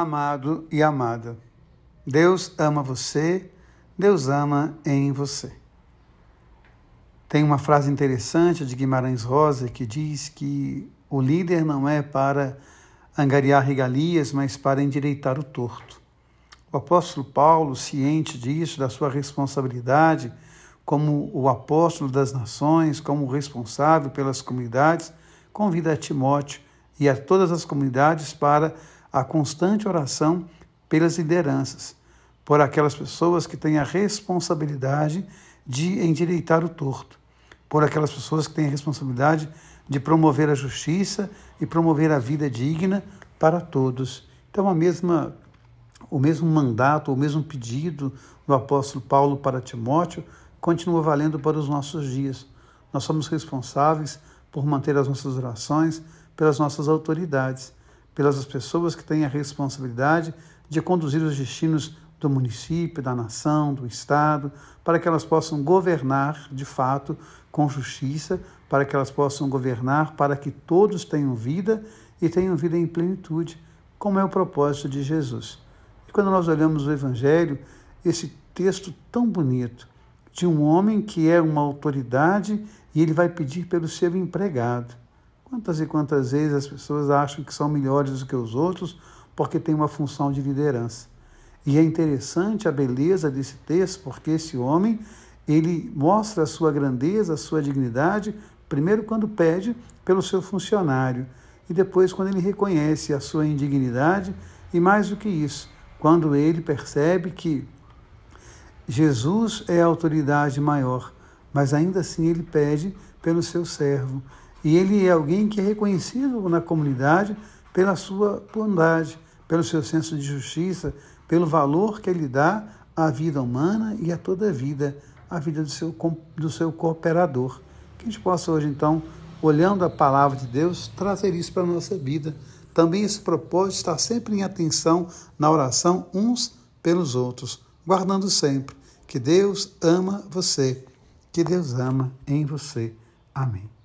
amado e amada. Deus ama você, Deus ama em você. Tem uma frase interessante de Guimarães Rosa que diz que o líder não é para angariar regalias, mas para endireitar o torto. O apóstolo Paulo, ciente disso, da sua responsabilidade como o apóstolo das nações, como responsável pelas comunidades, convida a Timóteo e a todas as comunidades para a constante oração pelas lideranças, por aquelas pessoas que têm a responsabilidade de endireitar o torto, por aquelas pessoas que têm a responsabilidade de promover a justiça e promover a vida digna para todos. Então, a mesma, o mesmo mandato, o mesmo pedido do apóstolo Paulo para Timóteo continua valendo para os nossos dias. Nós somos responsáveis por manter as nossas orações pelas nossas autoridades pelas pessoas que têm a responsabilidade de conduzir os destinos do município, da nação, do Estado, para que elas possam governar de fato com justiça, para que elas possam governar para que todos tenham vida e tenham vida em plenitude, como é o propósito de Jesus. E quando nós olhamos o Evangelho, esse texto tão bonito de um homem que é uma autoridade e ele vai pedir pelo seu empregado. Quantas e quantas vezes as pessoas acham que são melhores do que os outros porque têm uma função de liderança. E é interessante a beleza desse texto, porque esse homem, ele mostra a sua grandeza, a sua dignidade, primeiro quando pede pelo seu funcionário, e depois quando ele reconhece a sua indignidade, e mais do que isso, quando ele percebe que Jesus é a autoridade maior, mas ainda assim ele pede pelo seu servo. E ele é alguém que é reconhecido na comunidade pela sua bondade, pelo seu senso de justiça, pelo valor que ele dá à vida humana e a toda a vida, a vida do seu, do seu cooperador. Que a gente possa hoje, então, olhando a palavra de Deus, trazer isso para a nossa vida. Também esse propósito está sempre em atenção na oração uns pelos outros, guardando sempre que Deus ama você, que Deus ama em você. Amém.